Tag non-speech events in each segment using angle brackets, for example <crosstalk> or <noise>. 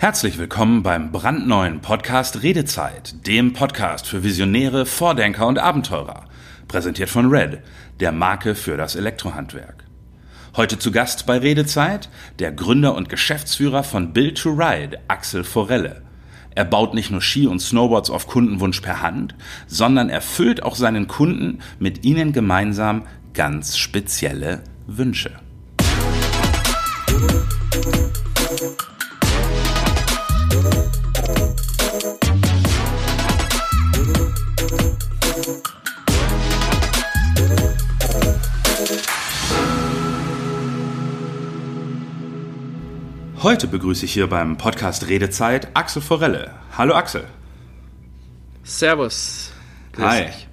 Herzlich willkommen beim brandneuen Podcast Redezeit, dem Podcast für Visionäre, Vordenker und Abenteurer. Präsentiert von Red, der Marke für das Elektrohandwerk. Heute zu Gast bei Redezeit der Gründer und Geschäftsführer von Build to Ride, Axel Forelle. Er baut nicht nur Ski und Snowboards auf Kundenwunsch per Hand, sondern erfüllt auch seinen Kunden mit ihnen gemeinsam ganz spezielle Wünsche. Heute begrüße ich hier beim Podcast Redezeit Axel Forelle. Hallo Axel. Servus. Grüß Hi. Dich.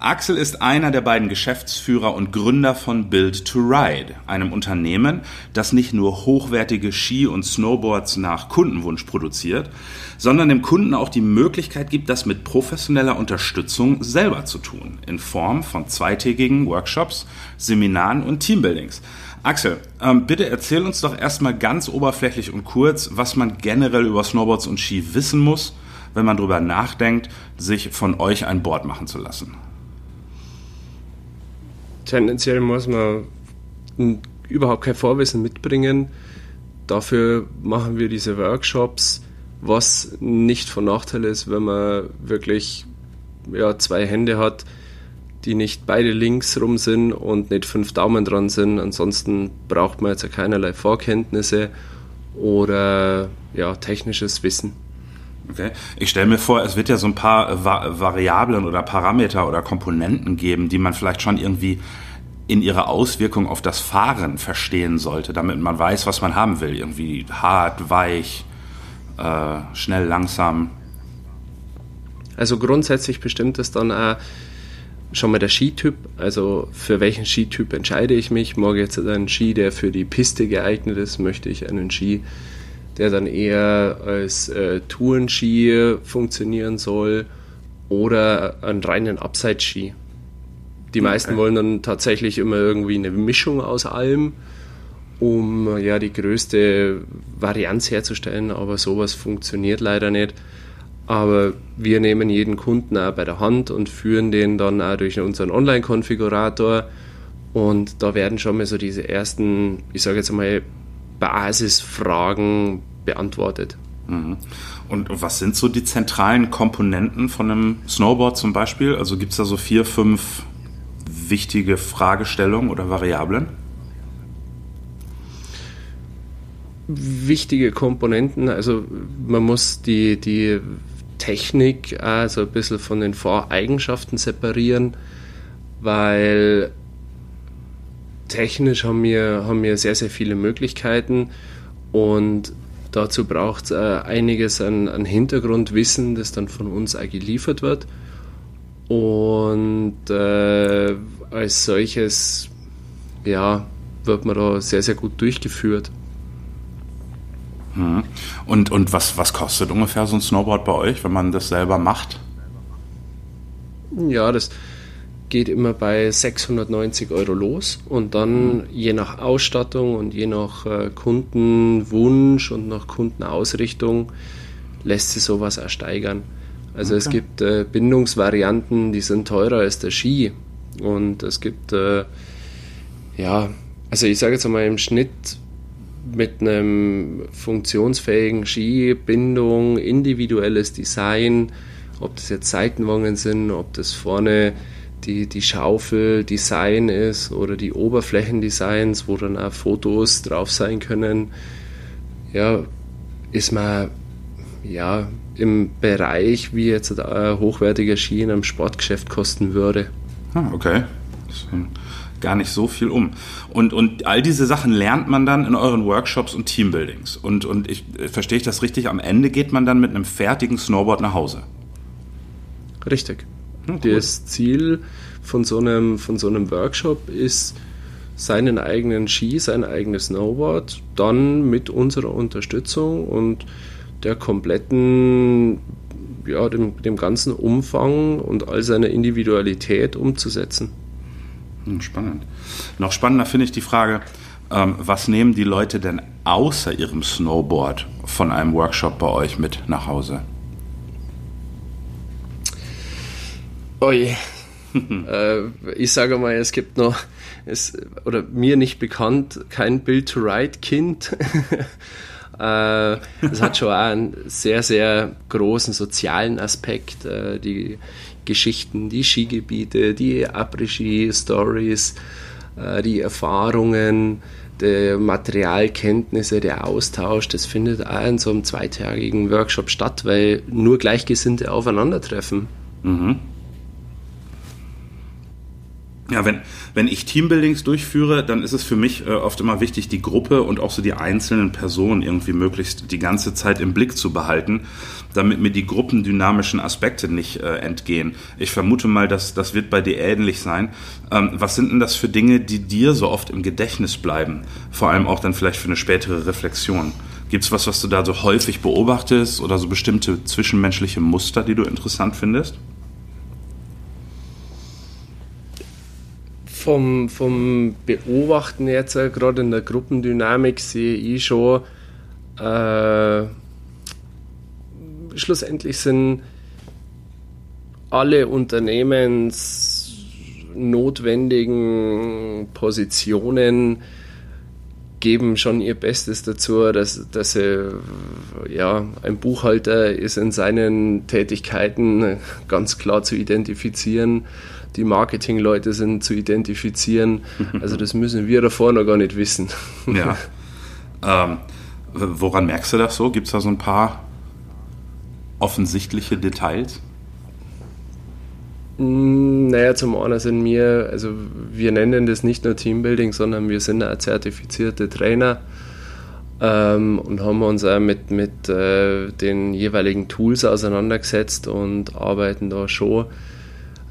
Axel ist einer der beiden Geschäftsführer und Gründer von Build to Ride, einem Unternehmen, das nicht nur hochwertige Ski und Snowboards nach Kundenwunsch produziert, sondern dem Kunden auch die Möglichkeit gibt, das mit professioneller Unterstützung selber zu tun, in Form von zweitägigen Workshops, Seminaren und Teambuildings. Axel, ähm, bitte erzähl uns doch erstmal ganz oberflächlich und kurz, was man generell über Snowboards und Ski wissen muss, wenn man darüber nachdenkt, sich von euch ein Board machen zu lassen. Tendenziell muss man überhaupt kein Vorwissen mitbringen. Dafür machen wir diese Workshops, was nicht von Nachteil ist, wenn man wirklich ja, zwei Hände hat, die nicht beide links rum sind und nicht fünf Daumen dran sind. Ansonsten braucht man jetzt keinerlei Vorkenntnisse oder ja, technisches Wissen. Okay. Ich stelle mir vor, es wird ja so ein paar Va Variablen oder Parameter oder Komponenten geben, die man vielleicht schon irgendwie in ihrer Auswirkung auf das Fahren verstehen sollte, damit man weiß, was man haben will. Irgendwie hart, weich, äh, schnell, langsam. Also grundsätzlich bestimmt es dann auch schon mal der Skityp, also für welchen Skityp entscheide ich mich. Ich jetzt einen Ski, der für die Piste geeignet ist, möchte ich einen Ski, der dann eher als äh, Tourenski funktionieren soll oder einen reinen Upside-Ski. Die meisten okay. wollen dann tatsächlich immer irgendwie eine Mischung aus allem, um ja die größte Varianz herzustellen, aber sowas funktioniert leider nicht. Aber wir nehmen jeden Kunden auch bei der Hand und führen den dann auch durch unseren Online-Konfigurator. Und da werden schon mal so diese ersten, ich sage jetzt mal, Basisfragen beantwortet. Mhm. Und was sind so die zentralen Komponenten von einem Snowboard zum Beispiel? Also gibt es da so vier, fünf wichtige Fragestellungen oder Variablen? Wichtige Komponenten, also man muss die, die Technik also ein bisschen von den Voreigenschaften separieren, weil technisch haben wir, haben wir sehr, sehr viele Möglichkeiten und dazu braucht es äh, einiges an, an Hintergrundwissen, das dann von uns auch geliefert wird. Und äh, als solches ja, wird man da sehr, sehr gut durchgeführt. Mhm. Und, und was, was kostet ungefähr so ein Snowboard bei euch, wenn man das selber macht? Ja, das geht immer bei 690 Euro los und dann mhm. je nach Ausstattung und je nach äh, Kundenwunsch und nach Kundenausrichtung lässt sich sowas ersteigern. Also okay. es gibt äh, Bindungsvarianten, die sind teurer als der Ski und es gibt äh, ja, also ich sage jetzt einmal im Schnitt mit einem funktionsfähigen Ski, Bindung, individuelles Design, ob das jetzt Seitenwangen sind, ob das vorne die, die Schaufel-Design ist oder die Oberflächendesigns, wo dann auch Fotos drauf sein können, ja, ist man ja im Bereich, wie jetzt ein hochwertiger Ski in einem Sportgeschäft kosten würde. Ah, okay. Das gar nicht so viel um. Und, und all diese Sachen lernt man dann in euren Workshops und Teambuildings. Und, und ich verstehe ich das richtig, am Ende geht man dann mit einem fertigen Snowboard nach Hause. Richtig. Hm. Das Ziel von so, einem, von so einem Workshop ist, seinen eigenen Ski, sein eigenes Snowboard, dann mit unserer Unterstützung und der kompletten, ja, dem, dem ganzen Umfang und all seiner Individualität umzusetzen. Hm, spannend. Noch spannender finde ich die Frage, ähm, was nehmen die Leute denn außer ihrem Snowboard von einem Workshop bei euch mit nach Hause? Oi. <laughs> äh, ich sage mal, es gibt noch, es, oder mir nicht bekannt, kein Build-to-Ride-Kind. <laughs> äh, es hat schon auch einen sehr, sehr großen sozialen Aspekt. Äh, die Geschichten, die Skigebiete, die Après-Ski-Stories, äh, die Erfahrungen, die Materialkenntnisse, der Austausch, das findet auch in so einem zweitägigen Workshop statt, weil nur Gleichgesinnte aufeinandertreffen. Mhm. Ja, wenn, wenn ich Teambuildings durchführe, dann ist es für mich äh, oft immer wichtig, die Gruppe und auch so die einzelnen Personen irgendwie möglichst die ganze Zeit im Blick zu behalten, damit mir die gruppendynamischen Aspekte nicht äh, entgehen. Ich vermute mal, dass das wird bei dir ähnlich sein. Ähm, was sind denn das für Dinge, die dir so oft im Gedächtnis bleiben? Vor allem auch dann vielleicht für eine spätere Reflexion. Gibt es was, was du da so häufig beobachtest oder so bestimmte zwischenmenschliche Muster, die du interessant findest? vom, vom Beobachten jetzt, äh, gerade in der Gruppendynamik, sehe ich schon, äh, schlussendlich sind alle unternehmensnotwendigen Positionen geben schon ihr Bestes dazu, dass, dass sie, ja, ein Buchhalter ist in seinen Tätigkeiten ganz klar zu identifizieren die Marketingleute sind zu identifizieren. <laughs> Also das müssen wir davor noch gar nicht wissen. Ja. Ähm, woran merkst du das so? Gibt es da so ein paar offensichtliche Details? Mm, naja, zum einen sind wir, also wir nennen das nicht nur Teambuilding, sondern wir sind auch zertifizierte Trainer ähm, und haben uns auch mit, mit äh, den jeweiligen Tools auseinandergesetzt und arbeiten da schon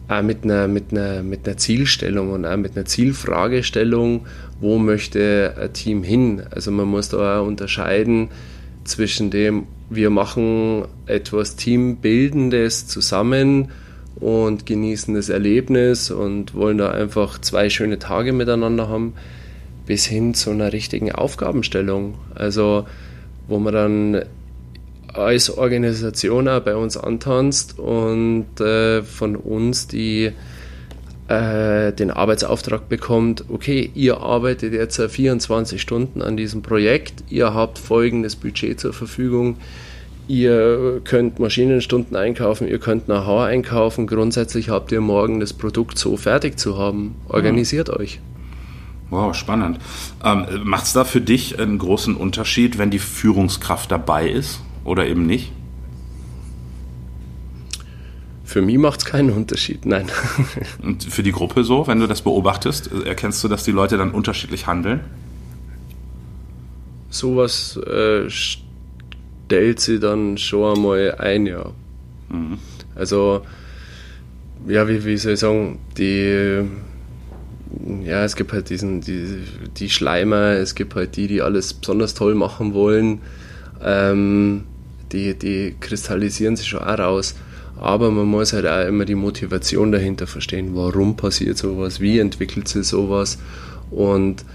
auch mit einer, mit, einer, mit einer Zielstellung und auch mit einer Zielfragestellung, wo möchte ein Team hin. Also man muss da auch unterscheiden zwischen dem, wir machen etwas Teambildendes zusammen und genießen das Erlebnis und wollen da einfach zwei schöne Tage miteinander haben, bis hin zu einer richtigen Aufgabenstellung. Also wo man dann als Organisation auch bei uns antanzt und äh, von uns die äh, den Arbeitsauftrag bekommt, okay, ihr arbeitet jetzt 24 Stunden an diesem Projekt, ihr habt folgendes Budget zur Verfügung, ihr könnt Maschinenstunden einkaufen, ihr könnt Know-how einkaufen, grundsätzlich habt ihr morgen das Produkt so fertig zu haben. Organisiert ja. euch. Wow, spannend. Ähm, Macht es da für dich einen großen Unterschied, wenn die Führungskraft dabei ist? oder eben nicht? Für mich macht es keinen Unterschied, nein. Und für die Gruppe so, wenn du das beobachtest, erkennst du, dass die Leute dann unterschiedlich handeln? Sowas äh, stellt sie dann schon einmal ein, ja. Mhm. Also, ja, wie, wie soll ich sagen, die, ja, es gibt halt diesen, die, die Schleimer, es gibt halt die, die alles besonders toll machen wollen. Ähm, die, die kristallisieren sich schon auch raus. Aber man muss halt auch immer die Motivation dahinter verstehen. Warum passiert sowas? Wie entwickelt sich sowas? Und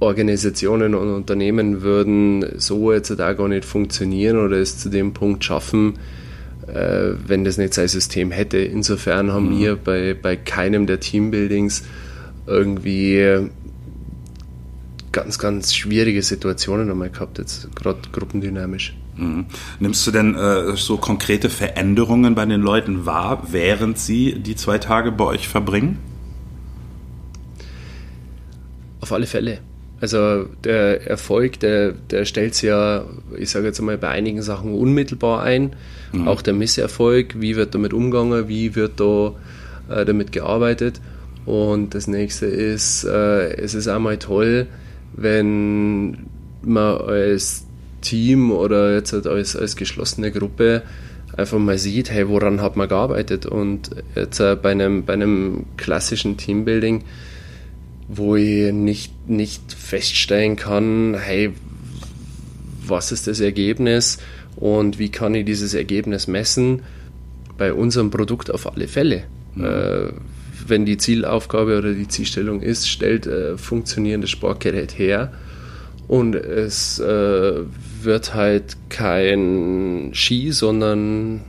Organisationen und Unternehmen würden so jetzt auch gar nicht funktionieren oder es zu dem Punkt schaffen, äh, wenn das nicht sein System hätte. Insofern haben mhm. wir bei, bei keinem der Teambuildings irgendwie ganz, ganz schwierige Situationen einmal gehabt, jetzt gerade gruppendynamisch. Mhm. Nimmst du denn äh, so konkrete Veränderungen bei den Leuten wahr, während sie die zwei Tage bei euch verbringen? Auf alle Fälle. Also der Erfolg, der, der stellt sich ja, ich sage jetzt mal, bei einigen Sachen unmittelbar ein. Mhm. Auch der Misserfolg, wie wird damit umgegangen, wie wird da äh, damit gearbeitet. Und das nächste ist, äh, es ist einmal toll, wenn man als Team oder jetzt halt als, als geschlossene Gruppe einfach mal sieht, hey, woran hat man gearbeitet? Und jetzt äh, bei, einem, bei einem klassischen Teambuilding, wo ich nicht, nicht feststellen kann, hey, was ist das Ergebnis und wie kann ich dieses Ergebnis messen? Bei unserem Produkt auf alle Fälle. Mhm. Äh, wenn die Zielaufgabe oder die Zielstellung ist, stellt äh, funktionierendes Sportgerät her Und es äh, wird halt kein Ski, sondern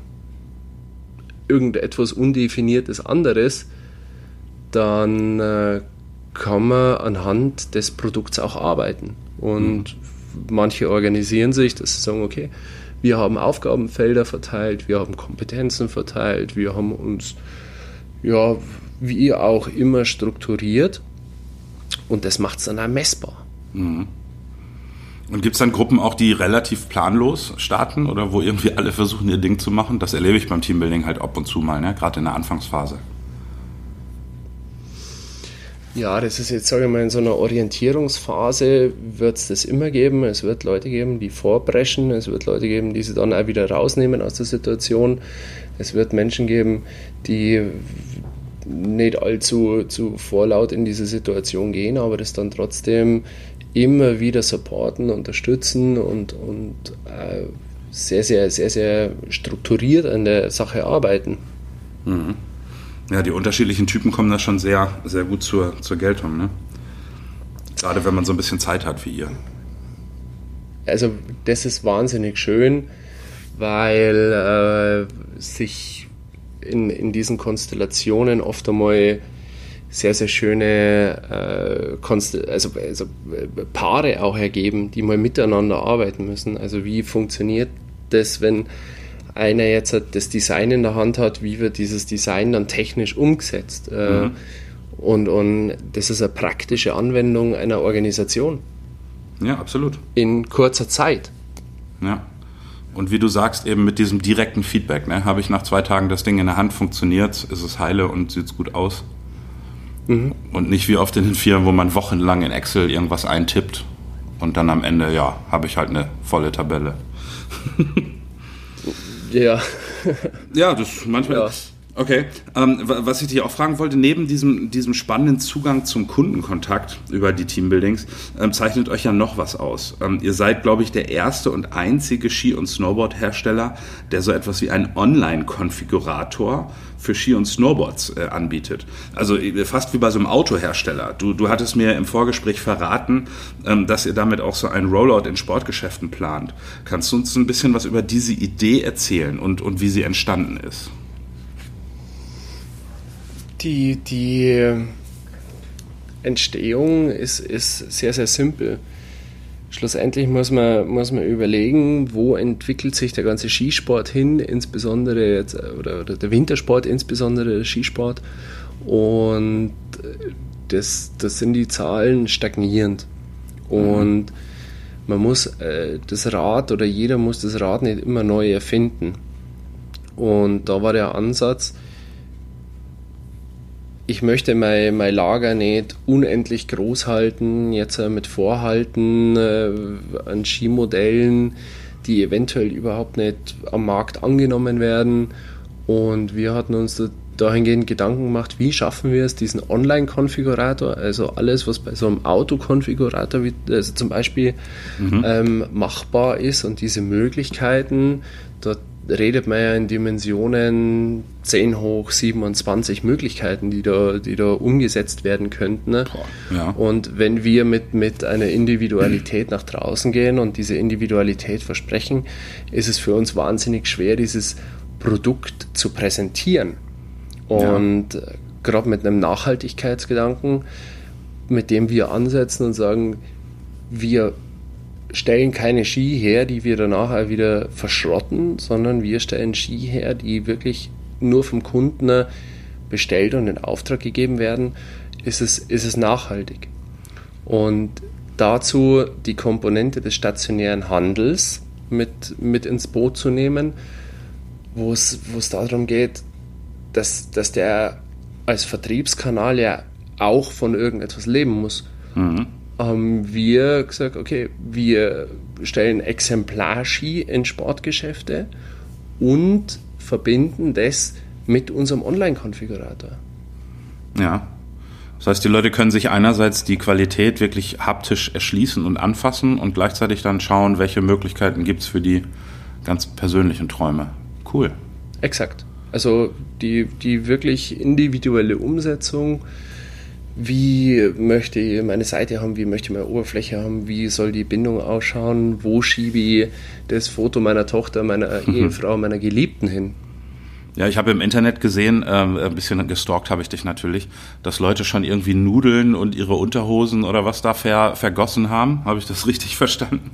irgendetwas Undefiniertes anderes, dann äh, kann man anhand des Produkts auch arbeiten. Und mhm. manche organisieren sich, dass sie sagen, okay, wir haben Aufgabenfelder verteilt, wir haben Kompetenzen verteilt, wir haben uns, ja, wie auch immer strukturiert und das macht es dann auch messbar. Mhm. Und gibt es dann Gruppen auch, die relativ planlos starten oder wo irgendwie alle versuchen, ihr Ding zu machen? Das erlebe ich beim Teambuilding halt ab und zu mal, ne? gerade in der Anfangsphase. Ja, das ist jetzt, sage ich mal, in so einer Orientierungsphase wird es das immer geben. Es wird Leute geben, die vorbrechen. Es wird Leute geben, die sie dann auch wieder rausnehmen aus der Situation. Es wird Menschen geben, die nicht allzu zu vorlaut in diese Situation gehen, aber das dann trotzdem immer wieder supporten, unterstützen und, und äh, sehr, sehr, sehr, sehr strukturiert an der Sache arbeiten. Mhm ja, die unterschiedlichen Typen kommen da schon sehr, sehr gut zur, zur Geltung. Ne? Gerade wenn man so ein bisschen Zeit hat wie ihr. Also das ist wahnsinnig schön, weil äh, sich in, in diesen Konstellationen oft einmal sehr, sehr schöne äh, also, also Paare auch ergeben, die mal miteinander arbeiten müssen. Also wie funktioniert das, wenn einer jetzt das Design in der Hand hat, wie wird dieses Design dann technisch umgesetzt. Äh, mhm. Und, und das ist eine praktische Anwendung einer Organisation. Ja, absolut. In kurzer Zeit. Ja. Und wie du sagst, eben mit diesem direkten Feedback, ne, habe ich nach zwei Tagen das Ding in der Hand, funktioniert, ist es heile und sieht es gut aus. Mhm. Und nicht wie oft in den Firmen, wo man wochenlang in Excel irgendwas eintippt und dann am Ende, ja, habe ich halt eine volle Tabelle. Ja. ja, das manchmal. Ja. Okay, ähm, was ich dich auch fragen wollte, neben diesem, diesem spannenden Zugang zum Kundenkontakt über die Teambuildings, ähm, zeichnet euch ja noch was aus. Ähm, ihr seid, glaube ich, der erste und einzige Ski- und Snowboard-Hersteller, der so etwas wie einen Online-Konfigurator für Ski und Snowboards äh, anbietet. Also äh, fast wie bei so einem Autohersteller. Du, du hattest mir im Vorgespräch verraten, ähm, dass ihr damit auch so ein Rollout in Sportgeschäften plant. Kannst du uns ein bisschen was über diese Idee erzählen und, und wie sie entstanden ist? Die, die Entstehung ist, ist sehr, sehr simpel. Schlussendlich muss man, muss man überlegen, wo entwickelt sich der ganze Skisport hin, insbesondere jetzt, oder, oder der Wintersport, insbesondere der Skisport. Und das, das sind die Zahlen stagnierend. Und mhm. man muss äh, das Rad oder jeder muss das Rad nicht immer neu erfinden. Und da war der Ansatz, ich möchte mein, mein Lager nicht unendlich groß halten, jetzt äh, mit Vorhalten äh, an Skimodellen, die eventuell überhaupt nicht am Markt angenommen werden. Und wir hatten uns dahingehend Gedanken gemacht, wie schaffen wir es, diesen Online-Konfigurator, also alles, was bei so einem Autokonfigurator also zum Beispiel mhm. ähm, machbar ist und diese Möglichkeiten, dort redet man ja in Dimensionen 10 hoch 27 Möglichkeiten, die da, die da umgesetzt werden könnten. Ne? Ja. Und wenn wir mit, mit einer Individualität nach draußen gehen und diese Individualität versprechen, ist es für uns wahnsinnig schwer, dieses Produkt zu präsentieren. Und ja. gerade mit einem Nachhaltigkeitsgedanken, mit dem wir ansetzen und sagen, wir stellen keine Ski her, die wir danach wieder verschrotten, sondern wir stellen Ski her, die wirklich nur vom Kunden bestellt und in Auftrag gegeben werden, ist es, ist es nachhaltig. Und dazu die Komponente des stationären Handels mit, mit ins Boot zu nehmen, wo es, wo es darum geht, dass, dass der als Vertriebskanal ja auch von irgendetwas leben muss. Mhm haben wir gesagt, okay, wir stellen Exemplarski in Sportgeschäfte und verbinden das mit unserem Online-Konfigurator. Ja. Das heißt, die Leute können sich einerseits die Qualität wirklich haptisch erschließen und anfassen und gleichzeitig dann schauen, welche Möglichkeiten gibt es für die ganz persönlichen Träume. Cool. Exakt. Also die, die wirklich individuelle Umsetzung wie möchte ich meine Seite haben, wie möchte ich meine Oberfläche haben, wie soll die Bindung ausschauen, wo schiebe ich das Foto meiner Tochter, meiner mhm. Ehefrau, meiner Geliebten hin. Ja, ich habe im Internet gesehen, äh, ein bisschen gestalkt habe ich dich natürlich, dass Leute schon irgendwie Nudeln und ihre Unterhosen oder was da ver, vergossen haben. Habe ich das <laughs> richtig verstanden?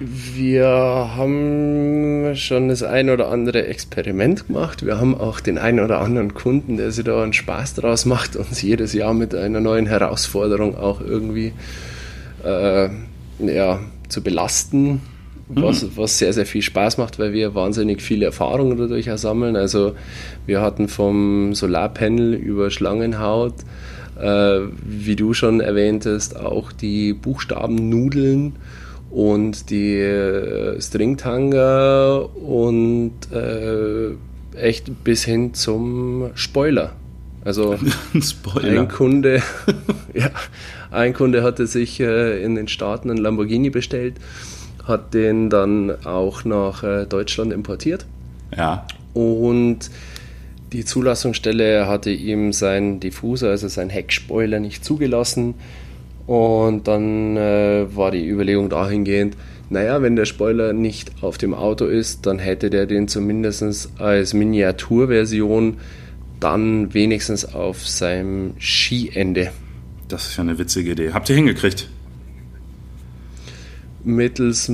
Wir haben schon das ein oder andere Experiment gemacht. Wir haben auch den einen oder anderen Kunden, der sich da einen Spaß draus macht, uns jedes Jahr mit einer neuen Herausforderung auch irgendwie äh, ja, zu belasten, mhm. was, was sehr, sehr viel Spaß macht, weil wir wahnsinnig viele Erfahrungen dadurch auch sammeln. Also wir hatten vom Solarpanel über Schlangenhaut, äh, wie du schon erwähntest, auch die Buchstabennudeln und die äh, Stringtanger und äh, echt bis hin zum Spoiler. Also <laughs> Spoiler. ein Kunde, <laughs> ja, ein Kunde hatte sich äh, in den Staaten einen Lamborghini bestellt, hat den dann auch nach äh, Deutschland importiert. Ja. Und die Zulassungsstelle hatte ihm seinen Diffuser, also seinen Heckspoiler, nicht zugelassen. Und dann äh, war die Überlegung dahingehend, naja, wenn der Spoiler nicht auf dem Auto ist, dann hätte der den zumindest als Miniaturversion dann wenigstens auf seinem Skiende. Das ist ja eine witzige Idee. Habt ihr hingekriegt? Mittels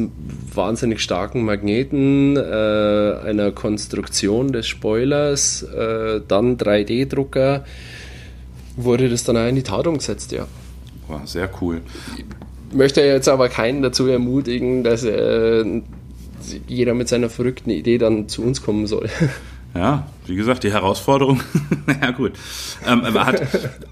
wahnsinnig starken Magneten, äh, einer Konstruktion des Spoilers, äh, dann 3D-Drucker, wurde das dann auch in die Tat umgesetzt, ja. Boah, sehr cool. Ich möchte jetzt aber keinen dazu ermutigen, dass äh, jeder mit seiner verrückten Idee dann zu uns kommen soll. <laughs> Ja, wie gesagt, die Herausforderung. <laughs> ja, gut. Ähm, hat,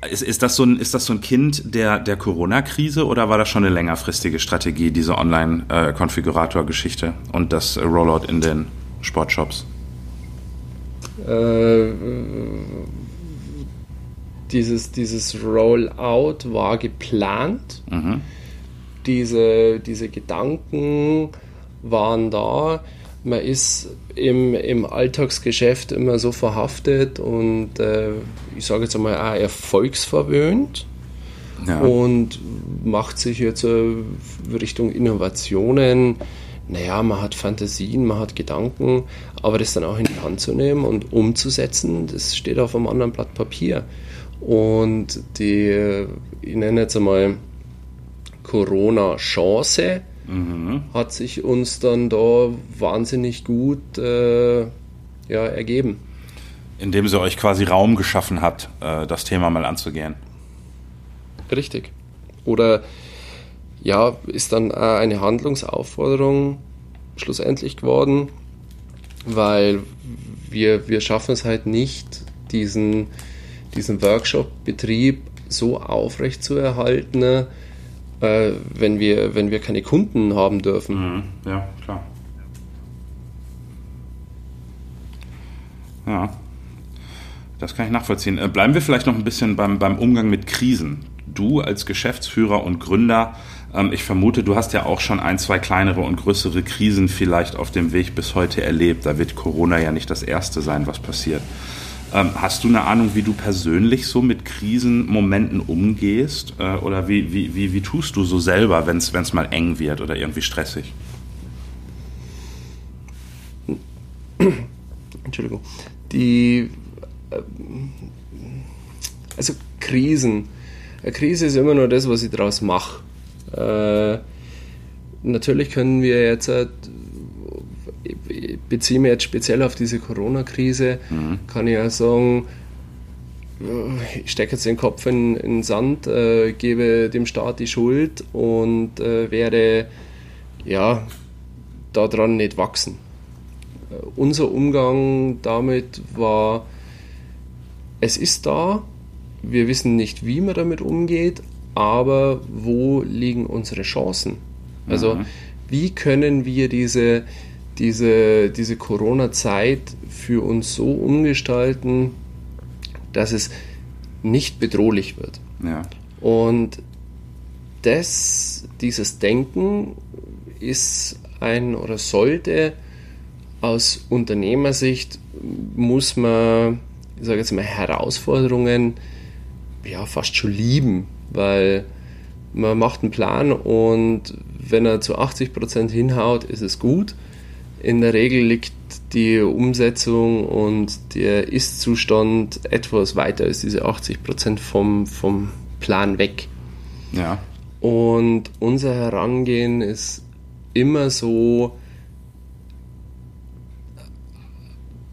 ist, ist, das so ein, ist das so ein Kind der, der Corona-Krise oder war das schon eine längerfristige Strategie, diese Online-Konfigurator-Geschichte und das Rollout in den Sportshops? Äh, dieses, dieses Rollout war geplant. Mhm. Diese, diese Gedanken waren da. Man ist im, im Alltagsgeschäft immer so verhaftet und äh, ich sage jetzt einmal auch erfolgsverwöhnt ja. und macht sich jetzt äh, Richtung Innovationen. Naja, man hat Fantasien, man hat Gedanken, aber das dann auch in die Hand zu nehmen und umzusetzen, das steht auf einem anderen Blatt Papier. Und die, ich nenne jetzt einmal Corona-Chance, mhm. hat sich uns dann da wahnsinnig gut äh, ja, ergeben. Indem sie euch quasi Raum geschaffen hat, äh, das Thema mal anzugehen. Richtig. Oder ja, ist dann eine Handlungsaufforderung schlussendlich geworden, weil wir, wir schaffen es halt nicht, diesen diesen Workshop-Betrieb so aufrecht zu erhalten, äh, wenn, wir, wenn wir keine Kunden haben dürfen. Mhm. Ja, klar. Ja, das kann ich nachvollziehen. Äh, bleiben wir vielleicht noch ein bisschen beim, beim Umgang mit Krisen. Du als Geschäftsführer und Gründer, ähm, ich vermute, du hast ja auch schon ein, zwei kleinere und größere Krisen vielleicht auf dem Weg bis heute erlebt. Da wird Corona ja nicht das erste sein, was passiert. Ähm, hast du eine Ahnung, wie du persönlich so mit Krisenmomenten umgehst? Äh, oder wie, wie, wie, wie tust du so selber, wenn es mal eng wird oder irgendwie stressig? <coughs> Entschuldigung. Die. Äh, also Krisen. Eine Krise ist immer nur das, was ich daraus mache. Äh, natürlich können wir jetzt beziehe mich jetzt speziell auf diese Corona-Krise, mhm. kann ich ja sagen, ich stecke jetzt den Kopf in, in den Sand, äh, gebe dem Staat die Schuld und äh, werde ja daran nicht wachsen. Äh, unser Umgang damit war, es ist da, wir wissen nicht, wie man damit umgeht, aber wo liegen unsere Chancen? Also mhm. wie können wir diese diese, diese Corona-Zeit für uns so umgestalten, dass es nicht bedrohlich wird. Ja. Und das, dieses Denken ist ein oder sollte aus Unternehmersicht muss man, ich sage jetzt mal, Herausforderungen ja fast schon lieben, weil man macht einen Plan und wenn er zu 80 Prozent hinhaut, ist es gut. In der Regel liegt die Umsetzung und der Ist-Zustand etwas weiter als diese 80 Prozent vom, vom Plan weg. Ja. Und unser Herangehen ist immer so,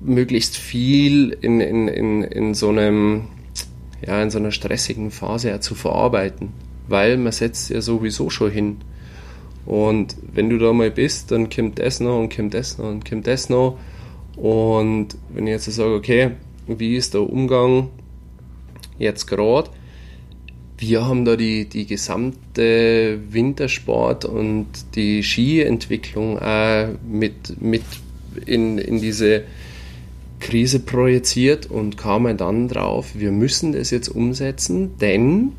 möglichst viel in, in, in, in so einem ja, in so einer stressigen Phase ja zu verarbeiten, weil man setzt ja sowieso schon hin. Und wenn du da mal bist, dann kommt das noch und kommt das noch und kommt das noch. Und wenn ich jetzt sage, okay, wie ist der Umgang jetzt gerade? Wir haben da die, die gesamte Wintersport und die Skientwicklung auch mit, mit in, in diese Krise projiziert und kamen dann drauf, wir müssen das jetzt umsetzen, denn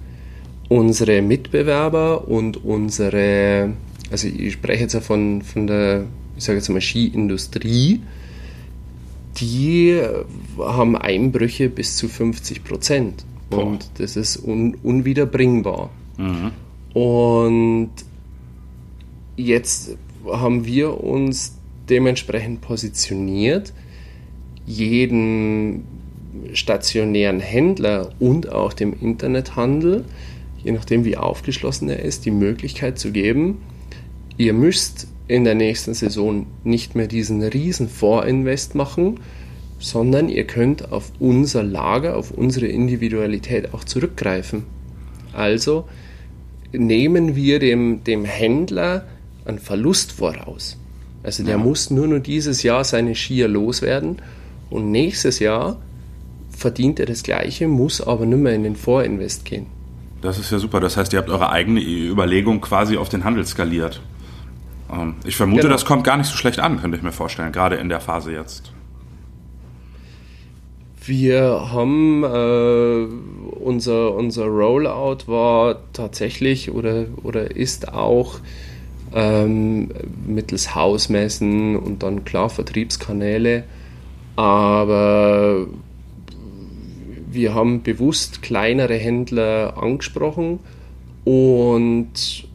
unsere Mitbewerber und unsere, also ich spreche jetzt ja von, von der, ich sage jetzt mal Skiindustrie, die haben Einbrüche bis zu 50 Prozent. Und das ist un, unwiederbringbar. Mhm. Und jetzt haben wir uns dementsprechend positioniert, jeden stationären Händler und auch dem Internethandel, je nachdem wie aufgeschlossen er ist, die Möglichkeit zu geben, ihr müsst in der nächsten Saison nicht mehr diesen riesen Vorinvest machen, sondern ihr könnt auf unser Lager, auf unsere Individualität auch zurückgreifen. Also nehmen wir dem, dem Händler einen Verlust voraus. Also der ja. muss nur noch dieses Jahr seine Skier loswerden und nächstes Jahr verdient er das Gleiche, muss aber nicht mehr in den Vorinvest gehen. Das ist ja super. Das heißt, ihr habt eure eigene Überlegung quasi auf den Handel skaliert. Ähm, ich vermute, genau. das kommt gar nicht so schlecht an, könnte ich mir vorstellen, gerade in der Phase jetzt. Wir haben äh, unser, unser Rollout war tatsächlich oder, oder ist auch ähm, mittels Hausmessen und dann klar Vertriebskanäle aber wir haben bewusst kleinere Händler angesprochen und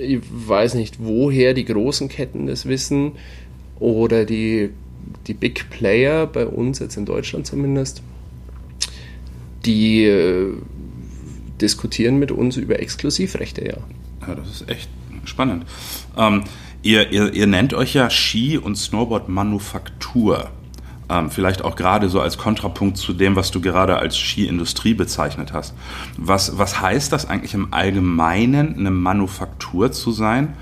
ich weiß nicht, woher die großen Ketten das wissen oder die, die Big Player, bei uns jetzt in Deutschland zumindest, die äh, diskutieren mit uns über Exklusivrechte, ja. Ja, das ist echt spannend. Ähm, ihr, ihr, ihr nennt euch ja Ski- und Snowboard-Manufaktur. Ähm, vielleicht auch gerade so als Kontrapunkt zu dem, was du gerade als Skiindustrie bezeichnet hast. Was, was heißt das eigentlich im Allgemeinen, eine Manufaktur zu sein?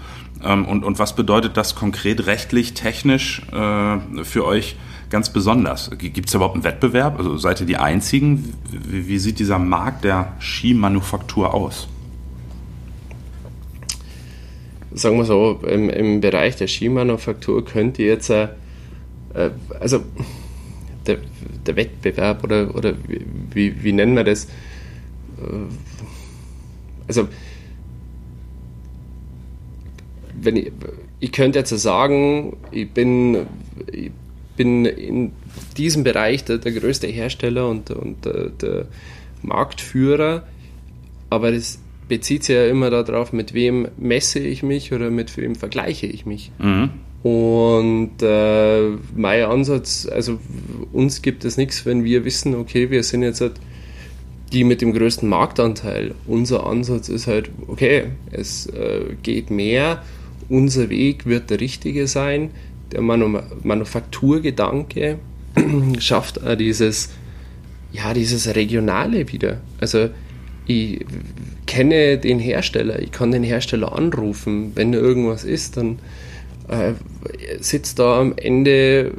Ähm, und, und was bedeutet das konkret rechtlich, technisch äh, für euch ganz besonders? Gibt es überhaupt einen Wettbewerb? Also seid ihr die Einzigen? Wie, wie sieht dieser Markt der Skimanufaktur aus? Sagen wir so, im, im Bereich der Skimanufaktur könnt ihr jetzt, äh, äh also der, der Wettbewerb oder, oder wie, wie nennen wir das? Äh, also, wenn ich, ich könnte jetzt sagen, ich bin, ich bin in diesem Bereich der, der größte Hersteller und, und der, der Marktführer, aber das bezieht sich ja immer darauf, mit wem messe ich mich oder mit wem vergleiche ich mich. Mhm. Und äh, mein Ansatz, also uns gibt es nichts, wenn wir wissen, okay, wir sind jetzt halt die mit dem größten Marktanteil. Unser Ansatz ist halt, okay, es äh, geht mehr, unser Weg wird der richtige sein. Der Manu Manufakturgedanke <clears throat> schafft auch dieses, ja, dieses Regionale wieder. Also ich kenne den Hersteller, ich kann den Hersteller anrufen, wenn irgendwas ist, dann äh, sitzt da am Ende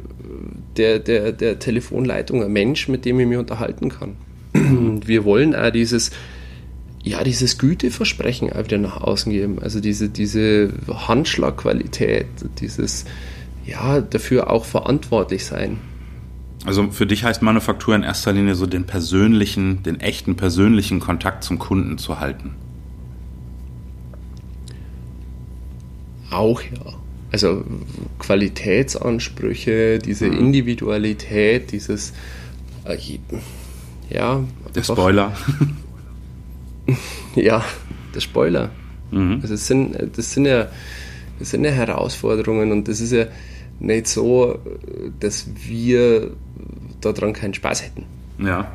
der, der, der Telefonleitung ein Mensch, mit dem ich mich unterhalten kann. Und wir wollen auch dieses, ja, dieses Güteversprechen auch wieder nach außen geben. Also diese, diese Handschlagqualität, dieses, ja, dafür auch verantwortlich sein. Also für dich heißt Manufaktur in erster Linie so den persönlichen, den echten persönlichen Kontakt zum Kunden zu halten. Auch ja also Qualitätsansprüche, diese mhm. Individualität, dieses äh, ja. Der Spoiler. <laughs> Ja, der Spoiler. Mhm. Also das sind, das sind ja das sind ja Herausforderungen und das ist ja nicht so, dass wir daran keinen Spaß hätten. Ja.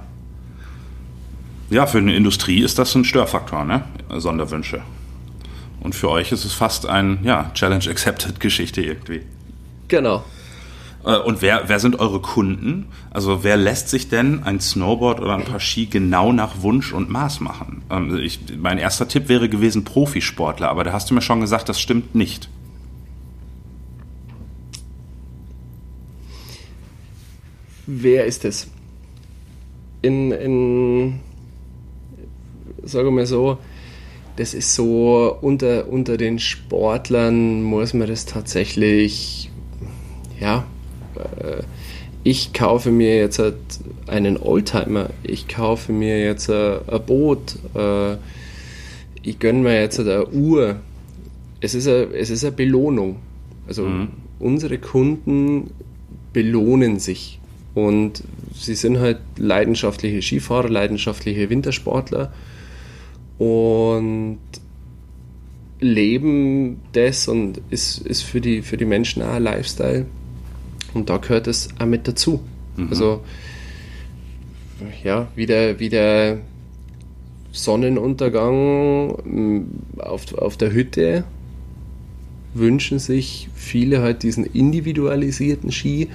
Ja, für eine Industrie ist das ein Störfaktor, ne? Sonderwünsche. Und für euch ist es fast ein, ja, Challenge Accepted Geschichte irgendwie. Genau. Äh, und wer, wer sind eure Kunden? Also wer lässt sich denn ein Snowboard oder ein paar Ski genau nach Wunsch und Maß machen? Ähm, ich, mein erster Tipp wäre gewesen Profisportler, aber da hast du mir schon gesagt, das stimmt nicht. Wer ist es? In, in sagen wir mal so, das ist so, unter, unter den Sportlern muss man das tatsächlich, ja, äh, ich kaufe mir jetzt halt einen Oldtimer, ich kaufe mir jetzt ein Boot, äh, ich gönne mir jetzt eine Uhr. Es ist eine, es ist eine Belohnung. Also mhm. unsere Kunden belohnen sich und sie sind halt leidenschaftliche Skifahrer, leidenschaftliche Wintersportler und leben das und ist, ist für, die, für die Menschen auch ein Lifestyle. Und da gehört es auch mit dazu. Mhm. Also, ja, wie der, wie der Sonnenuntergang mm, auf, auf der Hütte wünschen sich viele halt diesen individualisierten Ski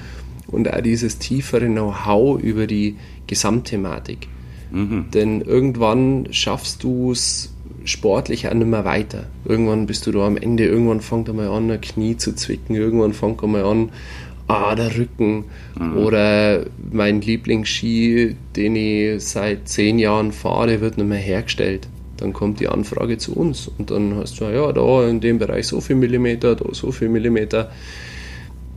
und auch dieses tiefere Know-how über die Gesamtthematik. Mhm. Denn irgendwann schaffst du es sportlich auch nicht mehr weiter. Irgendwann bist du da am Ende, irgendwann fängt er mal an, ein Knie zu zwicken, irgendwann fängt er mal an, ah, der Rücken. Mhm. Oder mein Lieblingsski, den ich seit zehn Jahren fahre, wird nicht mehr hergestellt. Dann kommt die Anfrage zu uns und dann hast du, ja, da in dem Bereich so viel Millimeter, da so viel Millimeter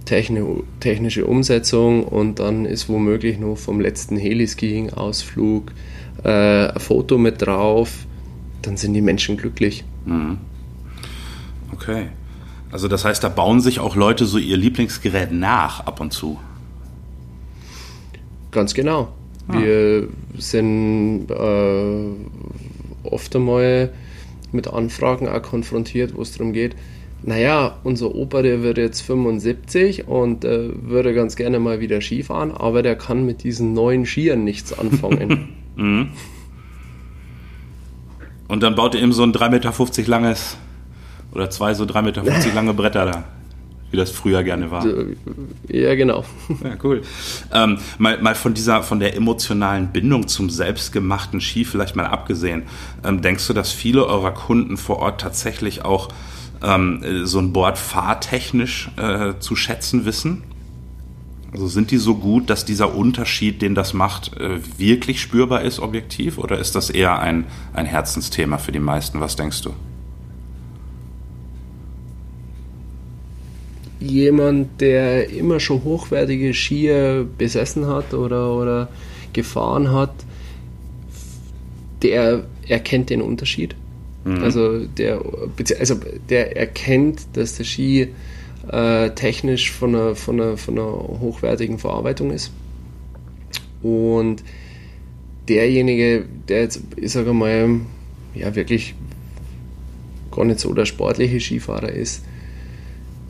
technische Umsetzung und dann ist womöglich noch vom letzten Heliskiing-Ausflug äh, ein Foto mit drauf, dann sind die Menschen glücklich. Mhm. Okay. Also das heißt, da bauen sich auch Leute so ihr Lieblingsgerät nach ab und zu. Ganz genau. Ah. Wir sind äh, oft einmal mit Anfragen auch konfrontiert, wo es darum geht, naja, unser Opa, der wird jetzt 75 und äh, würde ganz gerne mal wieder Skifahren, aber der kann mit diesen neuen Skiern nichts anfangen. <laughs> mhm. Und dann baut er eben so ein 3,50 Meter langes oder zwei so 3,50 Meter lange Bretter da. Wie das früher gerne war. Ja, genau. Ja, cool. Ähm, mal, mal von dieser, von der emotionalen Bindung zum selbstgemachten Ski vielleicht mal abgesehen. Ähm, denkst du, dass viele eurer Kunden vor Ort tatsächlich auch ähm, so ein Board fahrtechnisch äh, zu schätzen wissen? Also sind die so gut, dass dieser Unterschied, den das macht, äh, wirklich spürbar ist, objektiv? Oder ist das eher ein, ein Herzensthema für die meisten? Was denkst du? Jemand, der immer schon hochwertige Skier besessen hat oder, oder gefahren hat, der erkennt den Unterschied. Mhm. Also, der, also der erkennt, dass der Ski äh, technisch von einer, von, einer, von einer hochwertigen Verarbeitung ist. Und derjenige, der jetzt, ich sage mal, ja, wirklich gar nicht so der sportliche Skifahrer ist,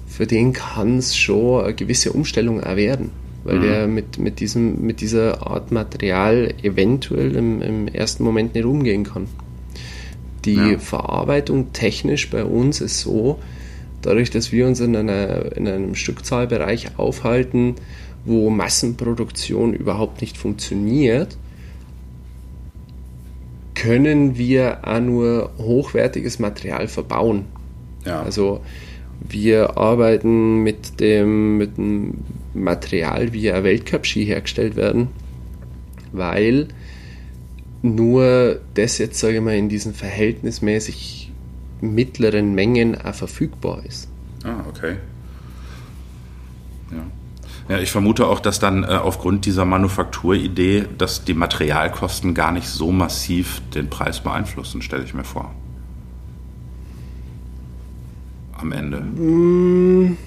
für den kann es schon eine gewisse Umstellung auch werden, weil mhm. der mit, mit, diesem, mit dieser Art Material eventuell im, im ersten Moment nicht umgehen kann. Die ja. Verarbeitung technisch bei uns ist so, dadurch, dass wir uns in, einer, in einem Stückzahlbereich aufhalten, wo Massenproduktion überhaupt nicht funktioniert, können wir auch nur hochwertiges Material verbauen. Ja. Also wir arbeiten mit dem, mit dem Material, wie ein Weltcup-Ski hergestellt werden, weil nur das jetzt, sage ich mal, in diesen verhältnismäßig mittleren Mengen auch verfügbar ist. Ah, okay. Ja. Ja, ich vermute auch, dass dann äh, aufgrund dieser Manufakturidee, dass die Materialkosten gar nicht so massiv den Preis beeinflussen, stelle ich mir vor. Am Ende. Mm,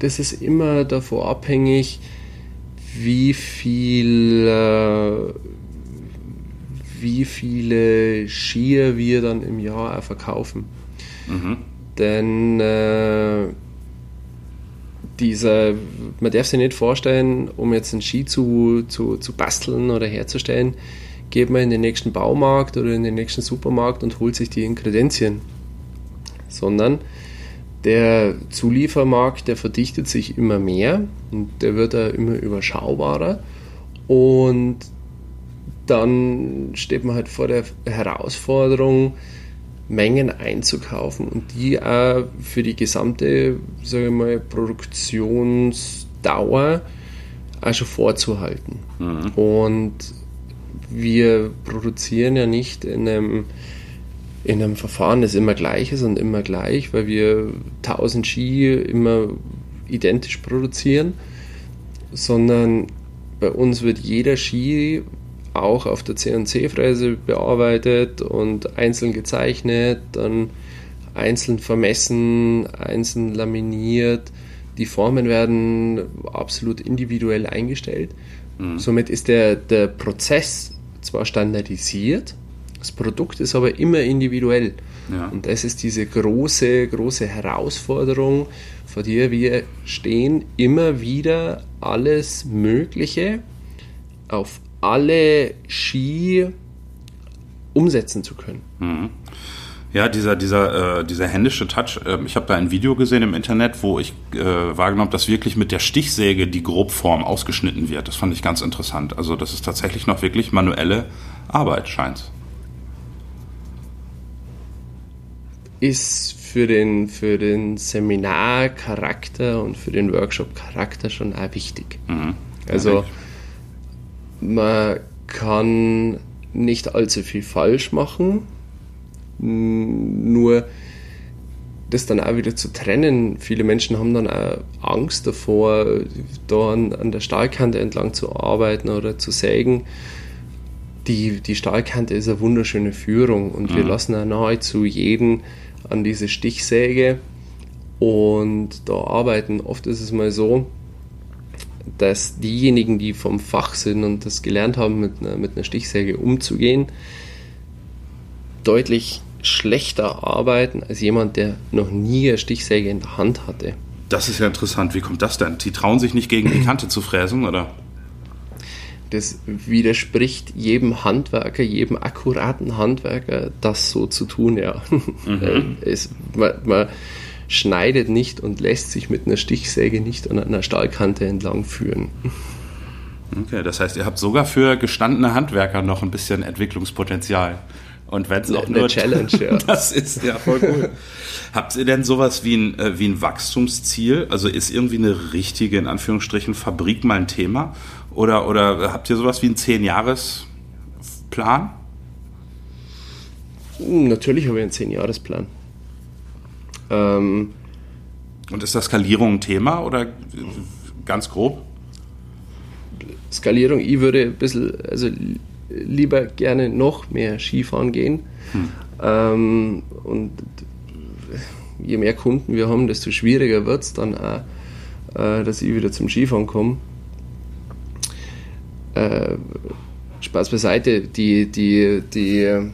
das ist immer davon abhängig, wie viel, äh, wie viele Skier wir dann im Jahr auch verkaufen. Mhm. Denn äh, dieser, man darf sich nicht vorstellen, um jetzt einen Ski zu, zu, zu basteln oder herzustellen, geht man in den nächsten Baumarkt oder in den nächsten Supermarkt und holt sich die Inkredenzien. Sondern der Zuliefermarkt, der verdichtet sich immer mehr und der wird da immer überschaubarer und dann steht man halt vor der Herausforderung, Mengen einzukaufen und die auch für die gesamte, sage ich mal, Produktionsdauer auch schon vorzuhalten. Mhm. Und wir produzieren ja nicht in einem, in einem Verfahren, das immer gleich ist und immer gleich, weil wir 1000 Ski immer identisch produzieren, sondern bei uns wird jeder Ski auch auf der CNC-Fräse bearbeitet und einzeln gezeichnet, dann einzeln vermessen, einzeln laminiert. Die Formen werden absolut individuell eingestellt. Mhm. Somit ist der, der Prozess zwar standardisiert, das Produkt ist aber immer individuell. Ja. Und das ist diese große, große Herausforderung, vor der wir stehen, immer wieder alles Mögliche auf alle Ski umsetzen zu können. Mhm. Ja, dieser, dieser, äh, dieser händische Touch, äh, ich habe da ein Video gesehen im Internet, wo ich äh, wahrgenommen habe, dass wirklich mit der Stichsäge die Grobform ausgeschnitten wird. Das fand ich ganz interessant. Also das ist tatsächlich noch wirklich manuelle Arbeit, scheint Ist für den, für den Seminarcharakter und für den Workshop-Charakter schon auch wichtig. Mhm. Also man kann nicht allzu viel falsch machen, nur das dann auch wieder zu trennen. Viele Menschen haben dann auch Angst davor, da an, an der Stahlkante entlang zu arbeiten oder zu sägen. Die, die Stahlkante ist eine wunderschöne Führung und mhm. wir lassen auch nahezu jeden an diese Stichsäge und da arbeiten. Oft ist es mal so, dass diejenigen, die vom Fach sind und das gelernt haben, mit einer, mit einer Stichsäge umzugehen, deutlich schlechter arbeiten als jemand, der noch nie eine Stichsäge in der Hand hatte. Das ist ja interessant. Wie kommt das denn? Die trauen sich nicht gegen die <clears throat> Kante zu fräsen, oder? Das widerspricht jedem Handwerker, jedem akkuraten Handwerker, das so zu tun, ja. Mhm. <laughs> es, man, man, schneidet nicht und lässt sich mit einer Stichsäge nicht an einer Stahlkante entlang führen. Okay, das heißt, ihr habt sogar für gestandene Handwerker noch ein bisschen Entwicklungspotenzial. Und wenn es auch nur Challenge, <laughs> ja. Das ist ja voll cool. <laughs> Habt ihr denn sowas wie ein, äh, wie ein Wachstumsziel? Also ist irgendwie eine richtige, in Anführungsstrichen, Fabrik mal ein Thema? Oder, oder habt ihr sowas wie einen Zehn-Jahres-Plan? Hm, natürlich habe ich einen Zehn-Jahres-Plan. Ähm, Und ist da Skalierung ein Thema oder ganz grob? Skalierung, ich würde ein bisschen, also lieber gerne noch mehr Skifahren gehen. Hm. Ähm, und je mehr Kunden wir haben, desto schwieriger wird es dann auch, äh, dass ich wieder zum Skifahren komme. Äh, Spaß beiseite, die, die, die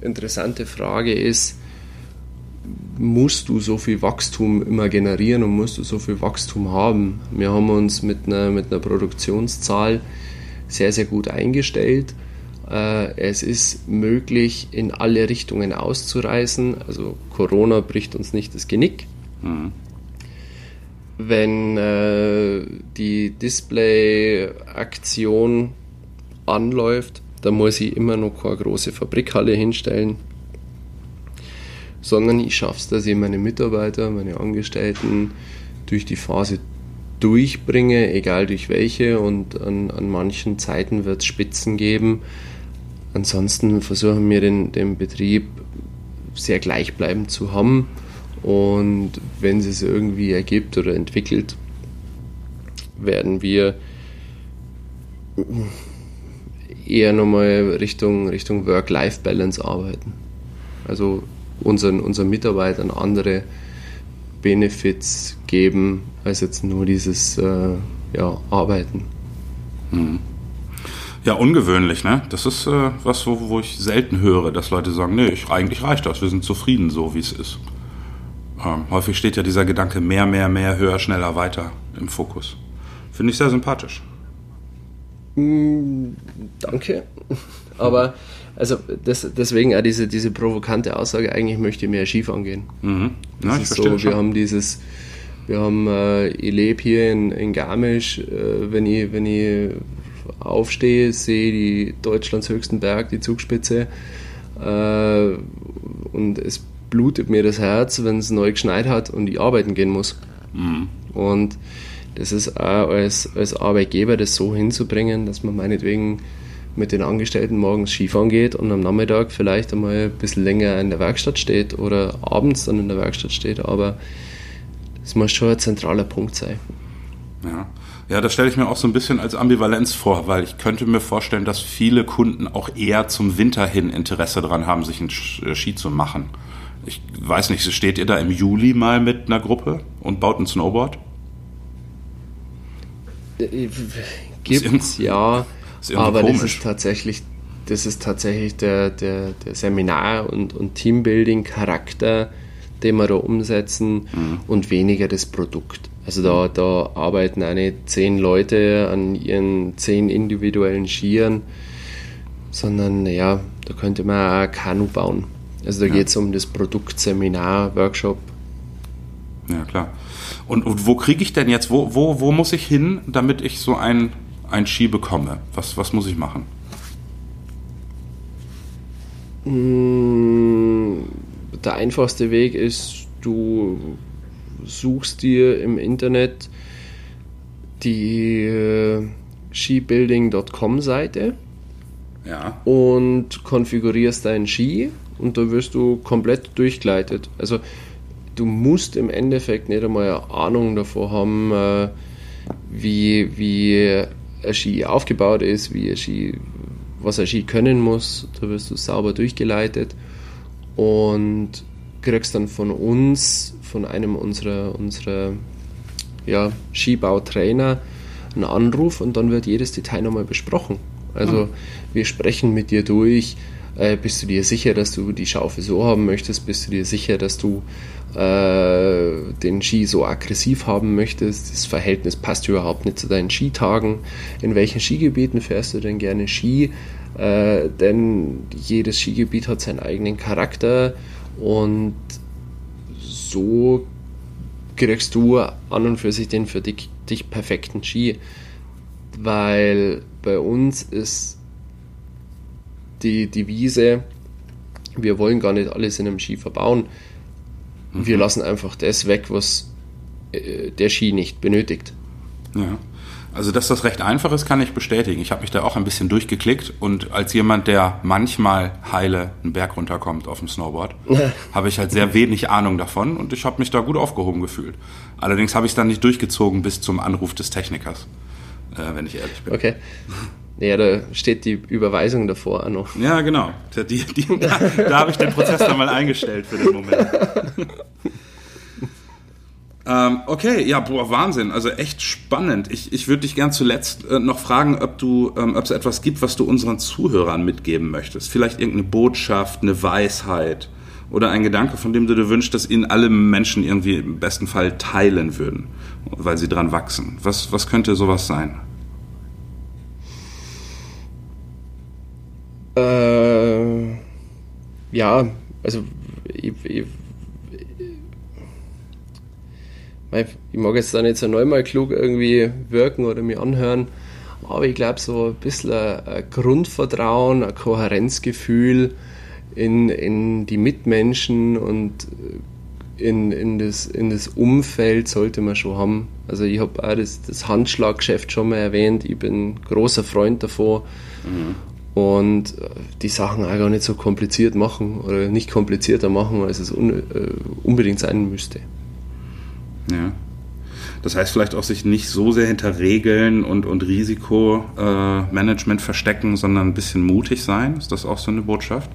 interessante Frage ist, musst du so viel Wachstum immer generieren und musst du so viel Wachstum haben. Wir haben uns mit einer, mit einer Produktionszahl sehr, sehr gut eingestellt. Äh, es ist möglich, in alle Richtungen auszureißen. Also Corona bricht uns nicht das Genick. Mhm. Wenn äh, die Display-Aktion anläuft, dann muss ich immer noch keine große Fabrikhalle hinstellen sondern ich schaffe es, dass ich meine Mitarbeiter, meine Angestellten durch die Phase durchbringe, egal durch welche. Und an, an manchen Zeiten wird es Spitzen geben. Ansonsten versuchen wir den, den Betrieb sehr gleichbleibend zu haben. Und wenn es es irgendwie ergibt oder entwickelt, werden wir eher nochmal Richtung, Richtung Work-Life-Balance arbeiten. Also unseren, unseren Mitarbeitern andere Benefits geben, als jetzt nur dieses äh, ja, Arbeiten. Hm. Ja, ungewöhnlich, ne? Das ist äh, was, wo, wo ich selten höre, dass Leute sagen, nee, ich, eigentlich reicht das, wir sind zufrieden so, wie es ist. Ähm, häufig steht ja dieser Gedanke mehr, mehr, mehr, höher, schneller, weiter im Fokus. Finde ich sehr sympathisch. Mm, danke. <laughs> Aber also das, deswegen auch diese, diese provokante Aussage, eigentlich möchte ich mehr Skifahren gehen. Mhm. Ja, ich verstehe so, schon. Wir haben dieses, wir haben, äh, ich lebe hier in, in Garmisch, äh, wenn ich, wenn ich aufstehe, sehe die Deutschlands höchsten Berg, die Zugspitze äh, und es blutet mir das Herz, wenn es neu geschneit hat und ich arbeiten gehen muss. Mhm. Und das ist auch als, als Arbeitgeber das so hinzubringen, dass man meinetwegen mit den Angestellten morgens Skifahren geht und am Nachmittag vielleicht einmal ein bisschen länger in der Werkstatt steht oder abends dann in der Werkstatt steht, aber das muss schon ein zentraler Punkt sein. Ja. Ja, das stelle ich mir auch so ein bisschen als Ambivalenz vor, weil ich könnte mir vorstellen, dass viele Kunden auch eher zum Winter hin Interesse daran haben, sich einen äh, Ski zu machen. Ich weiß nicht, steht ihr da im Juli mal mit einer Gruppe und baut ein Snowboard? Äh, gibt's, ja. Aber komisch. das ist tatsächlich, das ist tatsächlich der, der, der Seminar- und, und Teambuilding-Charakter, den wir da umsetzen mhm. und weniger das Produkt. Also da, da arbeiten eine zehn Leute an ihren zehn individuellen Skiern, sondern ja, da könnte man auch Kanu bauen. Also da ja. geht es um das Produkt, Seminar, Workshop. Ja, klar. Und, und wo kriege ich denn jetzt, wo, wo, wo muss ich hin, damit ich so ein ein Ski bekomme? Was, was muss ich machen? Mm, der einfachste Weg ist, du suchst dir im Internet die äh, skibuilding.com Seite ja. und konfigurierst deinen Ski und da wirst du komplett durchgleitet. Also du musst im Endeffekt nicht einmal eine Ahnung davor haben, äh, wie, wie ein Ski aufgebaut ist, wie ein Ski, was ein Ski können muss. Da wirst du sauber durchgeleitet und kriegst dann von uns, von einem unserer, unserer ja, Skibautrainer, einen Anruf und dann wird jedes Detail nochmal besprochen. Also mhm. wir sprechen mit dir durch, äh, bist du dir sicher, dass du die Schaufel so haben möchtest? Bist du dir sicher, dass du äh, den Ski so aggressiv haben möchtest? Das Verhältnis passt überhaupt nicht zu deinen Skitagen. In welchen Skigebieten fährst du denn gerne Ski? Äh, denn jedes Skigebiet hat seinen eigenen Charakter und so kriegst du an und für sich den für dich, dich perfekten Ski. Weil bei uns ist die Devise, wir wollen gar nicht alles in einem Ski verbauen. Mhm. Wir lassen einfach das weg, was äh, der Ski nicht benötigt. Ja. Also, dass das recht einfach ist, kann ich bestätigen. Ich habe mich da auch ein bisschen durchgeklickt und als jemand, der manchmal heile einen Berg runterkommt auf dem Snowboard, <laughs> habe ich halt sehr wenig Ahnung davon und ich habe mich da gut aufgehoben gefühlt. Allerdings habe ich es dann nicht durchgezogen bis zum Anruf des Technikers, äh, wenn ich ehrlich bin. Okay. Ja, da steht die Überweisung davor auch noch. Ja, genau. Die, die, da, da habe ich den Prozess dann mal eingestellt für den Moment. <laughs> ähm, okay, ja, boah, Wahnsinn. Also echt spannend. Ich, ich würde dich gern zuletzt äh, noch fragen, ob du, ähm, ob es etwas gibt, was du unseren Zuhörern mitgeben möchtest. Vielleicht irgendeine Botschaft, eine Weisheit oder ein Gedanke, von dem du dir wünschst, dass ihn alle Menschen irgendwie im besten Fall teilen würden, weil sie dran wachsen. Was, was könnte sowas sein? Äh, ja, also ich, ich, ich, mag jetzt da nicht so neunmal klug irgendwie wirken oder mir anhören, aber ich glaube, so ein bisschen ein, Grundvertrauen, ein Kohärenzgefühl in, in die Mitmenschen und in, in, das, in das Umfeld sollte man schon haben. Also ich habe auch das, das Handschlaggeschäft schon mal erwähnt, ich bin großer Freund davon. Mhm und äh, die Sachen auch gar nicht so kompliziert machen oder nicht komplizierter machen, als es un, äh, unbedingt sein müsste. Ja. Das heißt vielleicht auch sich nicht so sehr hinter Regeln und, und Risikomanagement äh, verstecken, sondern ein bisschen mutig sein. Ist das auch so eine Botschaft?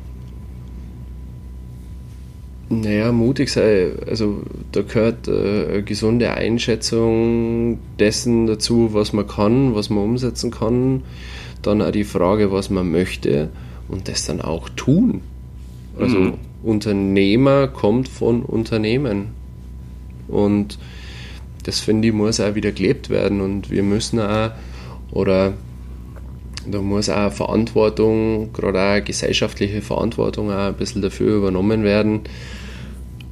Naja, mutig sein, also da gehört äh, eine gesunde Einschätzung dessen dazu, was man kann, was man umsetzen kann dann auch die Frage, was man möchte und das dann auch tun. Also mhm. Unternehmer kommt von Unternehmen. Und das finde ich muss auch wieder gelebt werden und wir müssen auch oder da muss auch Verantwortung, gerade auch gesellschaftliche Verantwortung auch ein bisschen dafür übernommen werden.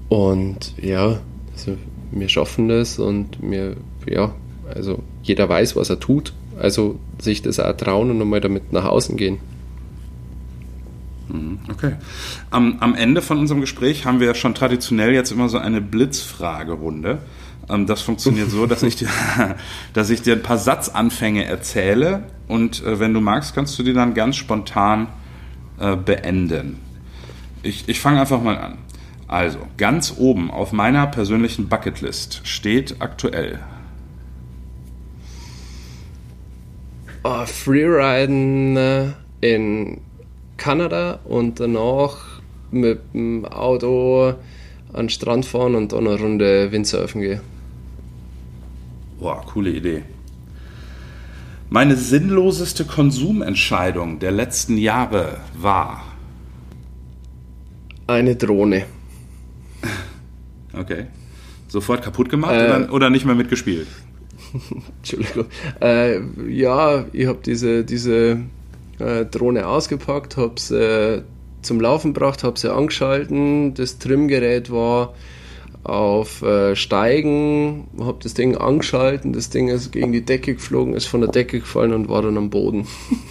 Und ja, also wir schaffen das und wir, ja, also jeder weiß, was er tut. Also sich das auch trauen und nochmal damit nach außen gehen. Mhm, okay. Am, am Ende von unserem Gespräch haben wir schon traditionell jetzt immer so eine Blitzfragerunde. Das funktioniert so, dass ich, dir, <laughs> dass ich dir ein paar Satzanfänge erzähle und äh, wenn du magst, kannst du die dann ganz spontan äh, beenden. Ich, ich fange einfach mal an. Also, ganz oben auf meiner persönlichen Bucketlist steht aktuell. Oh, Freeriden äh, in Kanada und danach mit dem Auto an den Strand fahren und dann eine Runde Windsurfen gehen. Boah, coole Idee. Meine sinnloseste Konsumentscheidung der letzten Jahre war. Eine Drohne. Okay. Sofort kaputt gemacht äh, oder, oder, nicht mehr mitgespielt? <laughs> Entschuldigung. Äh, ja, ich habe diese, diese äh, Drohne ausgepackt, habe sie äh, zum Laufen gebracht, habe sie angeschalten. Das Trimgerät war auf äh, Steigen, habe das Ding angeschalten, das Ding ist gegen die Decke geflogen, ist von der Decke gefallen und war dann am Boden.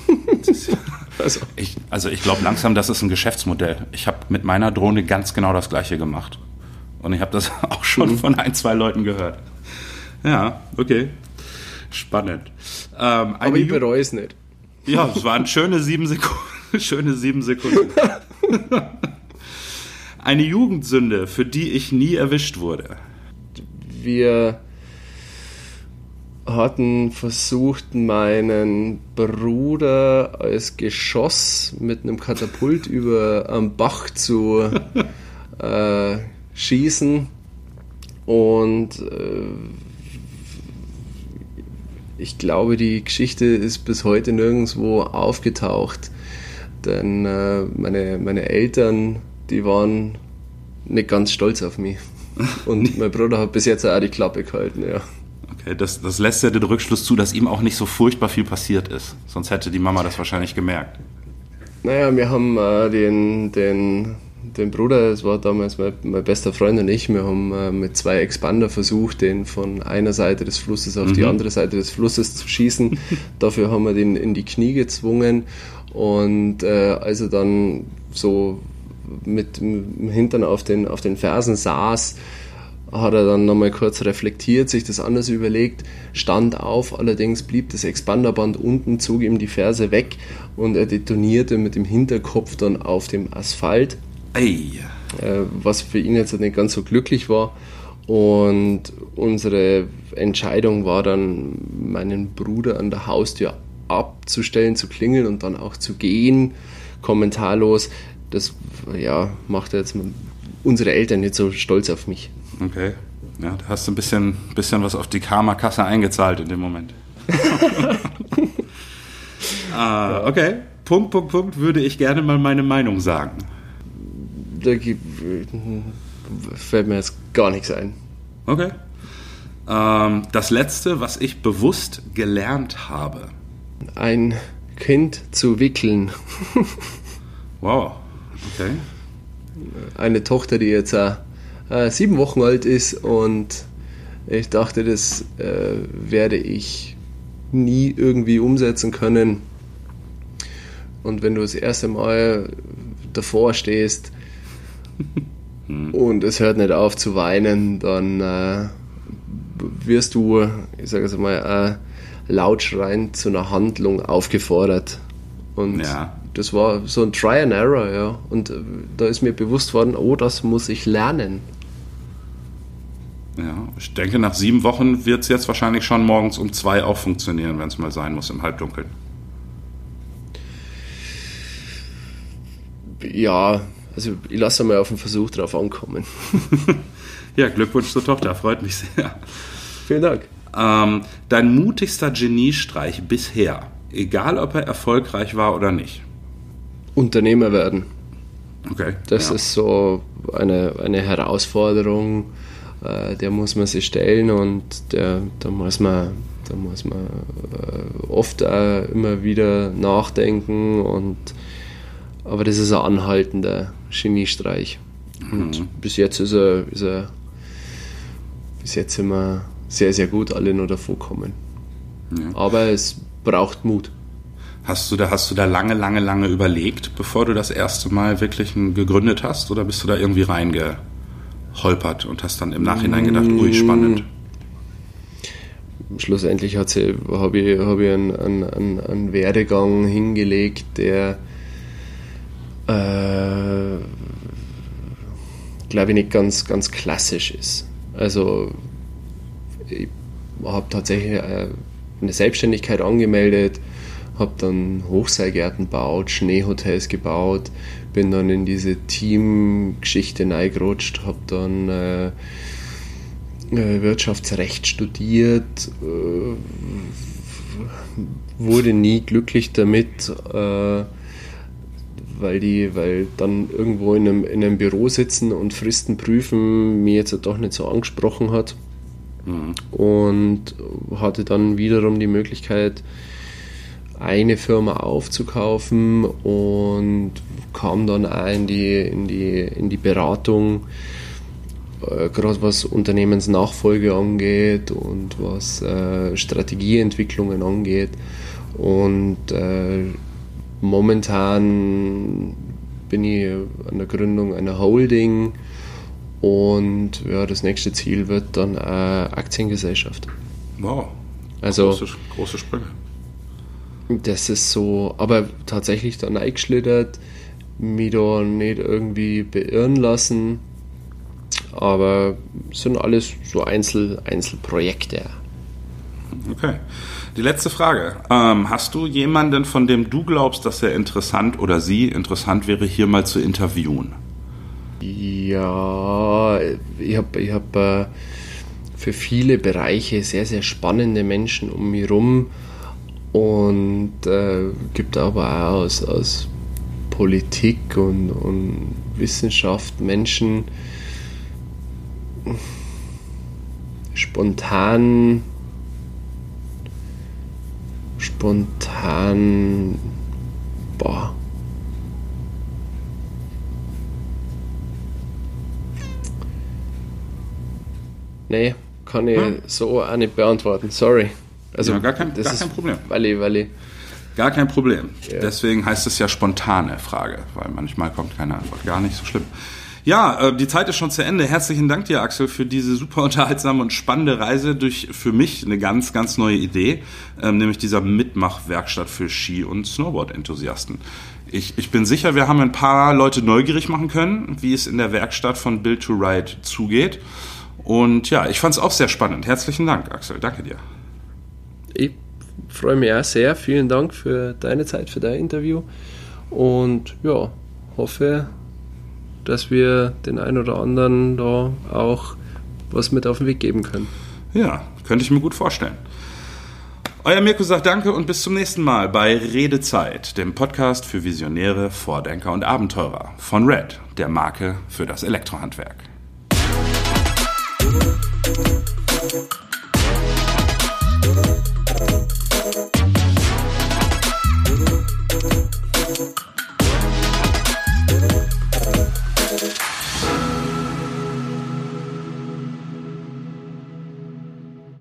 <laughs> <laughs> also ich, also ich glaube langsam, das ist ein Geschäftsmodell. Ich habe mit meiner Drohne ganz genau das gleiche gemacht. Und ich habe das <laughs> auch schon mhm. von ein, zwei Leuten gehört. Ja, okay. Spannend. Ähm, Aber ich bereue es nicht. Ja, es waren schöne sieben Sekunden. schöne sieben Sekunden. Eine Jugendsünde, für die ich nie erwischt wurde. Wir hatten versucht, meinen Bruder als Geschoss mit einem Katapult <laughs> über am Bach zu äh, schießen. Und äh, ich glaube, die Geschichte ist bis heute nirgendwo aufgetaucht. Denn äh, meine, meine Eltern die waren nicht ganz stolz auf mich. <laughs> Und mein Bruder hat bis jetzt auch die Klappe gehalten, ja. Okay, das, das lässt ja den Rückschluss zu, dass ihm auch nicht so furchtbar viel passiert ist. Sonst hätte die Mama das wahrscheinlich gemerkt. Naja, wir haben äh, den, den, den Bruder, das war damals mein, mein bester Freund und ich, wir haben äh, mit zwei Expander versucht, den von einer Seite des Flusses auf mhm. die andere Seite des Flusses zu schießen. <laughs> Dafür haben wir den in die Knie gezwungen und äh, als er dann so mit dem Hintern auf den, auf den Fersen saß, hat er dann nochmal kurz reflektiert, sich das anders überlegt, stand auf, allerdings blieb das Expanderband unten, zog ihm die Ferse weg und er detonierte mit dem Hinterkopf dann auf dem Asphalt. Ey. Äh, was für ihn jetzt nicht ganz so glücklich war. Und unsere Entscheidung war dann, meinen Bruder an der Haustür abzustellen, zu klingeln und dann auch zu gehen, kommentarlos das ja, macht jetzt unsere Eltern nicht so stolz auf mich. Okay. Ja, da hast du ein bisschen, bisschen was auf die Karma-Kasse eingezahlt in dem Moment. <laughs> <laughs> ah, okay. Punkt, Punkt, Punkt, würde ich gerne mal meine Meinung sagen. Da fällt mir jetzt gar nichts ein. Okay. Ähm, das letzte, was ich bewusst gelernt habe. Ein Kind zu wickeln. <laughs> wow. Okay. Eine Tochter, die jetzt äh, sieben Wochen alt ist und ich dachte, das äh, werde ich nie irgendwie umsetzen können. Und wenn du das erste Mal davor stehst <laughs> und es hört nicht auf zu weinen, dann äh, wirst du, ich sage es mal, äh, laut schreiend zu einer Handlung aufgefordert. Und ja das war so ein Try and Error, ja. Und äh, da ist mir bewusst worden, oh, das muss ich lernen. Ja, ich denke, nach sieben Wochen wird es jetzt wahrscheinlich schon morgens um zwei auch funktionieren, wenn es mal sein muss im Halbdunkeln. Ja, also ich lasse mal auf den Versuch drauf ankommen. <laughs> ja, Glückwunsch zur Tochter, freut mich sehr. Vielen Dank. Ähm, dein mutigster Geniestreich bisher egal ob er erfolgreich war oder nicht? Unternehmer werden. Okay. Das ja. ist so eine, eine Herausforderung, äh, der muss man sich stellen und der, da muss man, da muss man äh, oft auch immer wieder nachdenken und aber das ist ein anhaltender Geniestreich. Und Mhm. bis jetzt ist er, ist er bis jetzt sind wir sehr, sehr gut alle nur davor kommen. Aber es braucht Mut. Hast du da, hast du da lange, lange, lange überlegt, bevor du das erste Mal wirklich gegründet hast? Oder bist du da irgendwie reingeholpert und hast dann im Nachhinein gedacht, ui, spannend? schlussendlich habe ich, hab ich einen, einen, einen, einen Werdegang hingelegt, der, äh, glaube ich, nicht ganz, ganz klassisch ist. Also, ich habe tatsächlich äh, eine Selbstständigkeit angemeldet, habe dann Hochseilgärten gebaut, Schneehotels gebaut, bin dann in diese Teamgeschichte reingerutscht, habe dann äh, äh, Wirtschaftsrecht studiert, äh, wurde nie glücklich damit, äh, weil die, weil dann irgendwo in einem, in einem Büro sitzen und Fristen prüfen mir jetzt doch nicht so angesprochen hat. Und hatte dann wiederum die Möglichkeit, eine Firma aufzukaufen und kam dann auch in die, in die, in die Beratung, äh, gerade was Unternehmensnachfolge angeht und was äh, Strategieentwicklungen angeht. Und äh, momentan bin ich an der Gründung einer Holding und ja, das nächste Ziel wird dann eine Aktiengesellschaft. Wow. Also Große, große Sprünge. Das ist so, aber tatsächlich dann eingeschlittert, mich da nicht irgendwie beirren lassen. Aber es sind alles so Einzel, Einzelprojekte. Okay. Die letzte Frage. Ähm, hast du jemanden, von dem du glaubst, dass er interessant oder sie interessant wäre, hier mal zu interviewen? Ja, ich habe ich hab, äh, für viele Bereiche sehr, sehr spannende Menschen um mich rum und äh, gibt aber auch aus, aus Politik und, und Wissenschaft Menschen spontan spontan boah Nee, kann ich Hm? so auch nicht beantworten. Sorry. Also Ja, gar kein- das gar ist, kein Problem. Weil ich, Gar kein Problem. Ja. Deswegen heißt es ja spontane Frage, weil manchmal kommt keine Antwort. Gar nicht so schlimm. Ja, äh, die Zeit ist schon zu Ende. Herzlichen Dank dir, Axel, für diese super unterhaltsame und spannende Reise durch für mich eine ganz, ganz neue Idee, ähm, nämlich dieser Mitmachwerkstatt für Ski- und Snowboard-Enthusiasten. Ich, ich bin sicher, wir haben ein paar Leute neugierig machen können, wie es in der Werkstatt von Build to Ride zugeht. Und ja, ich fand es auch sehr spannend. Herzlichen Dank, Axel. Danke dir. Ich freue mich auch sehr. Vielen Dank für deine Zeit, für dein Interview. Und ja, hoffe, dass wir den einen oder anderen da auch was mit auf den Weg geben können. Ja, könnte ich mir gut vorstellen. Euer Mirko sagt Danke und bis zum nächsten Mal bei Redezeit, dem Podcast für Visionäre, Vordenker und Abenteurer von Red, der Marke für das Elektrohandwerk.